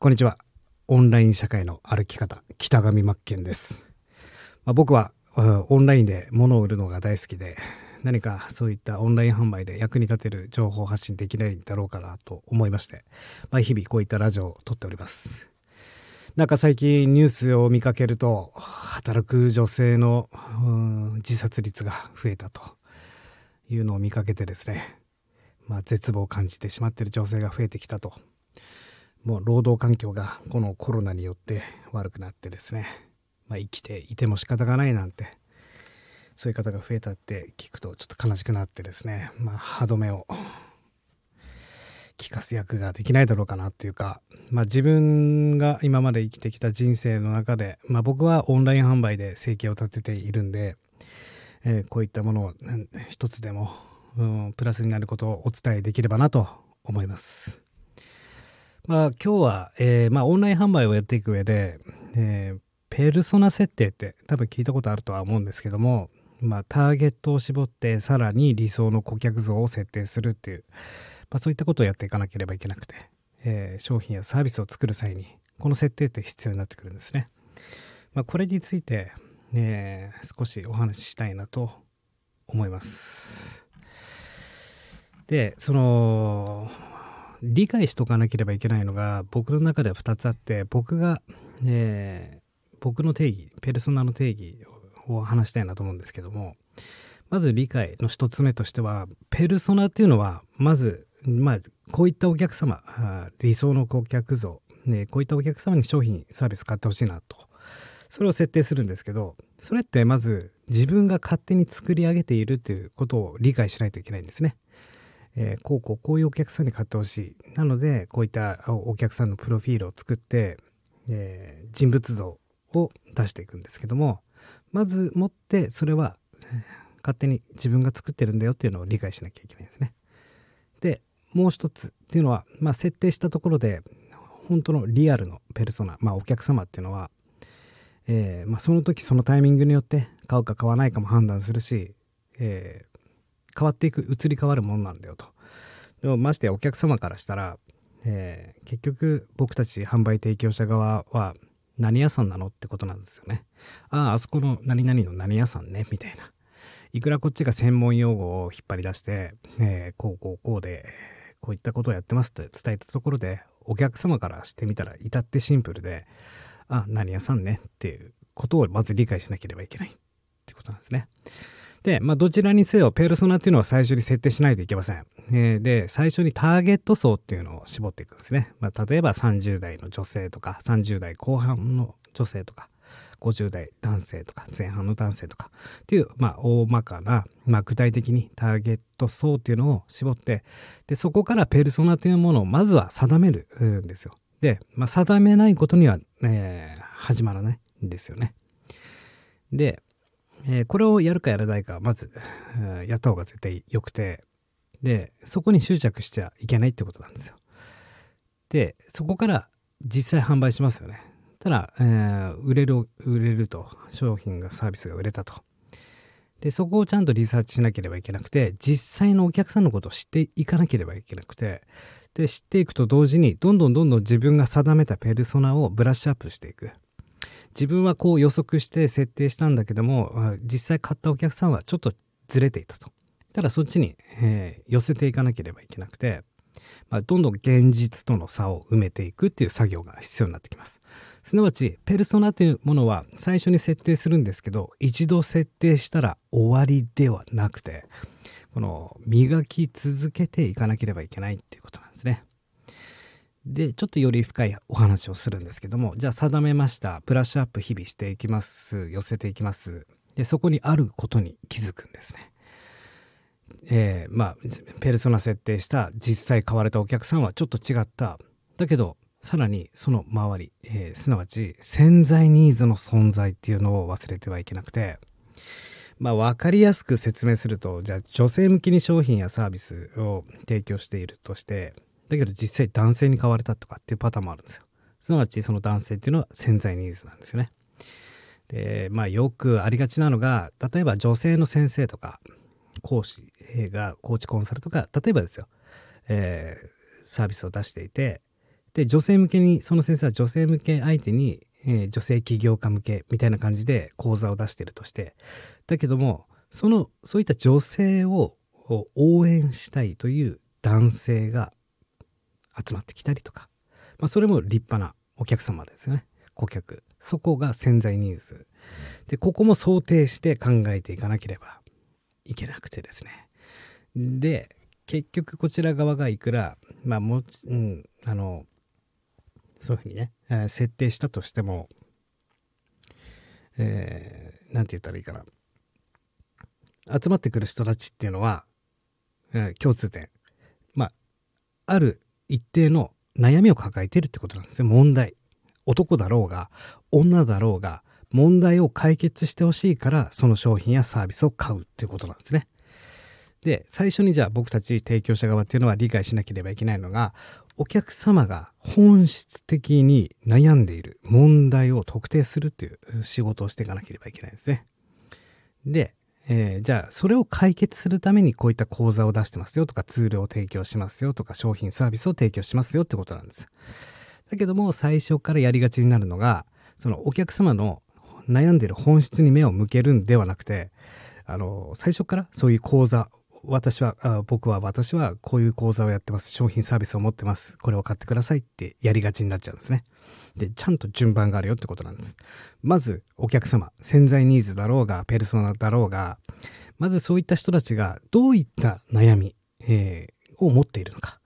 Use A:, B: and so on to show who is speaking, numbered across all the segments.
A: こんにちは。オンライン社会の歩き方、北上真剣です。まあ、僕はオンラインで物を売るのが大好きで、何かそういったオンライン販売で役に立てる情報発信できないんだろうかなと思いまして、まあ、日々こういったラジオを撮っております。なんか最近ニュースを見かけると、働く女性の自殺率が増えたというのを見かけてですね、まあ、絶望を感じてしまっている女性が増えてきたと。もう労働環境がこのコロナによって悪くなってですね、まあ、生きていても仕方がないなんてそういう方が増えたって聞くとちょっと悲しくなってですね、まあ、歯止めを聞かす役ができないだろうかなっていうか、まあ、自分が今まで生きてきた人生の中で、まあ、僕はオンライン販売で生計を立てているんで、えー、こういったものを一つでも、うん、プラスになることをお伝えできればなと思います。まあ、今日は、えーまあ、オンライン販売をやっていく上で、えー、ペルソナ設定って多分聞いたことあるとは思うんですけども、まあ、ターゲットを絞ってさらに理想の顧客像を設定するっていう、まあ、そういったことをやっていかなければいけなくて、えー、商品やサービスを作る際にこの設定って必要になってくるんですね。まあ、これについて、えー、少しお話ししたいなと思います。で、その、理解しとかなければいけないのが僕の中では2つあって僕が、えー、僕の定義ペルソナの定義を話したいなと思うんですけども、まず理解の一つ目としては、ペルソナっていうのは、まず、まあ、こういったお客様、理想の顧客像、ね、こういったお客様に商品、サービス買ってほしいなと。それを設定するんですけど、それってまず自分が勝手に作り上げているということを理解しないといけないんですね。えー、こうこうこういうお客さんに買ってほしい。なので、こういったお客さんのプロフィールを作って、えー、人物像を出していくんですけども、まずもってそれは勝手に自分が作ってるんだよっていうのを理解しなきゃいけないんですね。でもう一つっていうのは、まあ、設定したところで本当のリアルのペルソナ、まあ、お客様っていうのは、えーまあ、その時そのタイミングによって買うか買わないかも判断するし、えー、変わっていく移り変わるものなんだよと。でもましてお客様からしたら、えー、結局僕たち販売提供者側は何屋さんなのってことなんですよね。ああ、あそこの何々の何屋さんね、みたいな。いくらこっちが専門用語を引っ張り出して、えー、こうこうこうで、こういったことをやってますって伝えたところで、お客様からしてみたら至ってシンプルで、あ、何屋さんねっていうことをまず理解しなければいけないってことなんですね。で、まあ、どちらにせよ、ペルソナっていうのは最初に設定しないといけません。えー、で、最初にターゲット層っていうのを絞っていくんですね。まあ、例えば30代の女性とか、30代後半の女性とか、50代男性とか、前半の男性とか、っていう、まあ、大まかな、まあ、具体的にターゲット層っていうのを絞って、で、そこからペルソナというものをまずは定めるんですよ。で、まあ、定めないことには、えー、始まらないんですよね。で、えー、これをやるかやらないか、まず、やった方が絶対良くて、で、そこに執着しちゃいけないってことなんですよ。で、そこから実際販売しますよね。ただ、えー、売れる、売れると、商品がサービスが売れたと。で、そこをちゃんとリサーチしなければいけなくて、実際のお客さんのことを知っていかなければいけなくて、で、知っていくと同時に、どんどんどんどん自分が定めたペルソナをブラッシュアップしていく。自分はこう予測して設定したんだけども、実際買ったお客さんはちょっとずれていたと。ただそっちに、えー、寄せていかなければいけなくて、まあ、どんどん現実との差を埋めていくっていう作業が必要になってきます。すなわち、ペルソナというものは最初に設定するんですけど、一度設定したら終わりではなくて、この磨き続けていかなければいけないっていうことなんですね。で、ちょっとより深いお話をするんですけども、じゃあ定めました。プラッシュアップ日々していきます。寄せていきます。で、そこにあることに気づくんですね。えー、まあ、ペルソナ設定した実際買われたお客さんはちょっと違った。だけど、さらにその周り、えー、すなわち潜在ニーズの存在っていうのを忘れてはいけなくて、まあ分かりやすく説明すると、じゃあ女性向きに商品やサービスを提供しているとして、だけど実際男性に買われたとかっていうパターンもあるんですよ。すなわちその男性っていうのは潜在ニーズなんですよね。で、まあよくありがちなのが、例えば女性の先生とか、講師が、コーチコンサルとか、例えばですよ、えー、サービスを出していて、で、女性向けに、その先生は女性向け相手に、えー、女性起業家向けみたいな感じで講座を出してるとして、だけども、その、そういった女性を応援したいという男性が集まってきたりとか、まあ、それも立派なお客様ですよね。顧客。そこが潜在ニーズ。で、ここも想定して考えていかなければいけなくてですね。で、結局こちら側がいくら、まあもち、うん、あの、そういうふうにね、えー、設定したとしても、えー、て言ったらいいかな。集まってくる人たちっていうのは、えー、共通点。まあ、ある一定の悩みを抱えてるってことなんですよ。問題。男だろうが、女だろうが、問題を解決してほしいから、その商品やサービスを買うっていうことなんですね。で、最初にじゃあ僕たち提供者側っていうのは理解しなければいけないのが、お客様が本質的に悩んでいる問題を特定するっていう仕事をしていかなければいけないんですね。で、えー、じゃあそれを解決するためにこういった講座を出してますよとかツールを提供しますよとか商品サービスを提供しますよってことなんです。だけども最初からやりがちになるのがそのお客様の悩んでる本質に目を向けるんではなくてあの最初からそういう講座私はあ僕は私はこういう講座をやってます。商品サービスを持ってます。これを買ってくださいってやりがちになっちゃうんですね。でちゃんと順番があるよってことなんです。まずお客様潜在ニーズだろうがペルソナだろうがまずそういった人たちがどういった悩み、えー、を持っているのか。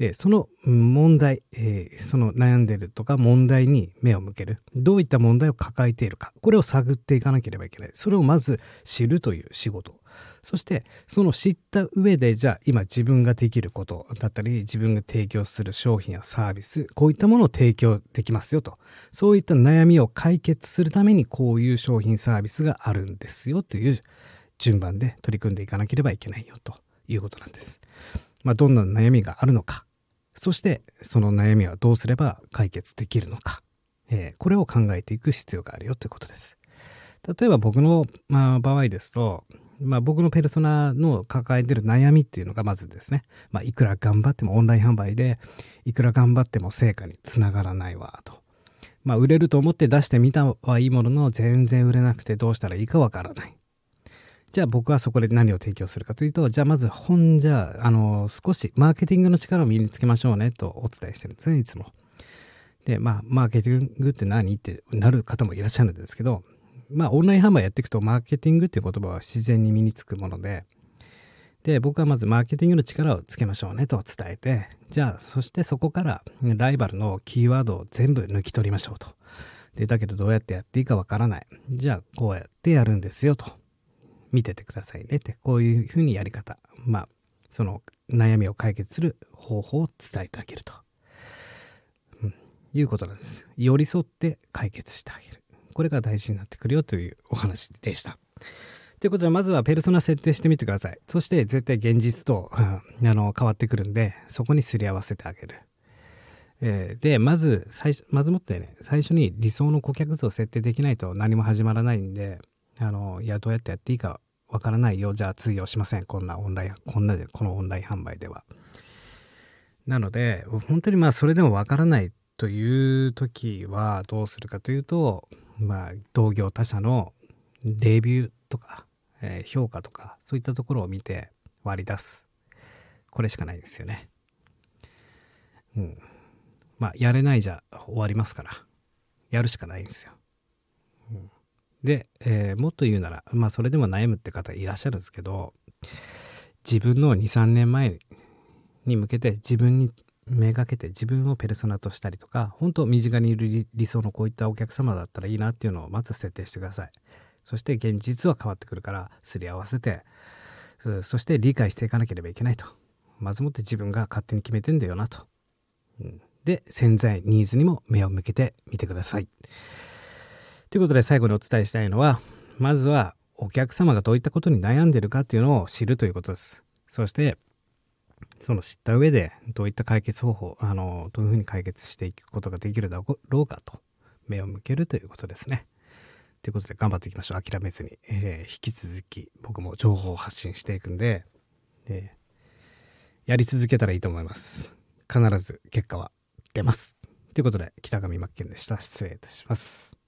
A: で、その問題、えー、その悩んでるとか問題に目を向ける。どういった問題を抱えているか。これを探っていかなければいけない。それをまず知るという仕事。そして、その知った上で、じゃあ今自分ができることだったり、自分が提供する商品やサービス、こういったものを提供できますよと。そういった悩みを解決するために、こういう商品サービスがあるんですよという順番で取り組んでいかなければいけないよということなんです。まあ、どんな悩みがあるのか。そしてその悩みはどうすれば解決できるのか、えー、これを考えていく必要があるよということです。例えば僕の、まあ、場合ですと、まあ、僕のペルソナの抱えてる悩みっていうのがまずですね、まあ、いくら頑張ってもオンライン販売でいくら頑張っても成果につながらないわと。まあ、売れると思って出してみたはいいものの全然売れなくてどうしたらいいかわからない。じゃあ僕はそこで何を提供するかというと、じゃあまず本じゃあ、あの、少しマーケティングの力を身につけましょうねとお伝えしてるんですね、いつも。で、まあ、マーケティングって何ってなる方もいらっしゃるんですけど、まあ、オンライン販売やっていくと、マーケティングっていう言葉は自然に身につくもので、で、僕はまずマーケティングの力をつけましょうねと伝えて、じゃあ、そしてそこからライバルのキーワードを全部抜き取りましょうと。で、だけどどうやってやっていいかわからない。じゃあ、こうやってやるんですよと。見ててくださいねって、こういうふうにやり方、まあ、その悩みを解決する方法を伝えてあげると、うん、いうことなんです。寄り添って解決してあげる。これが大事になってくるよというお話でした。ということで、まずはペルソナ設定してみてください。そして絶対現実と、うん、あの変わってくるんで、そこにすり合わせてあげる。え、で、まず最初、まずもってね、最初に理想の顧客像を設定できないと何も始まらないんで、あの、いや、どうやってやっていいかわからないよ。じゃあ通用しません。こんなオンライン、こんなで、このオンライン販売では。なので、本当にまあ、それでもわからないという時はどうするかというと、まあ、同業他社のレビューとか、えー、評価とか、そういったところを見て割り出す。これしかないですよね。うん。まあ、やれないじゃ終わりますから。やるしかないんですよ。うんで、えー、もっと言うなら、まあそれでも悩むって方いらっしゃるんですけど、自分の2、3年前に向けて自分にめがけて自分をペルソナとしたりとか、本当身近にいる理想のこういったお客様だったらいいなっていうのをまず設定してください。そして現実は変わってくるからすり合わせて、そして理解していかなければいけないと。まずもって自分が勝手に決めてんだよなと。うん、で、潜在ニーズにも目を向けてみてください。ということで最後にお伝えしたいのは、まずはお客様がどういったことに悩んでいるかっていうのを知るということです。そして、その知った上でどういった解決方法、あの、どういうふうに解決していくことができるだろうかと目を向けるということですね。ということで頑張っていきましょう。諦めずに。えー、引き続き僕も情報を発信していくんで、で、やり続けたらいいと思います。必ず結果はってます。ということで、北上真剣でした。失礼いたします。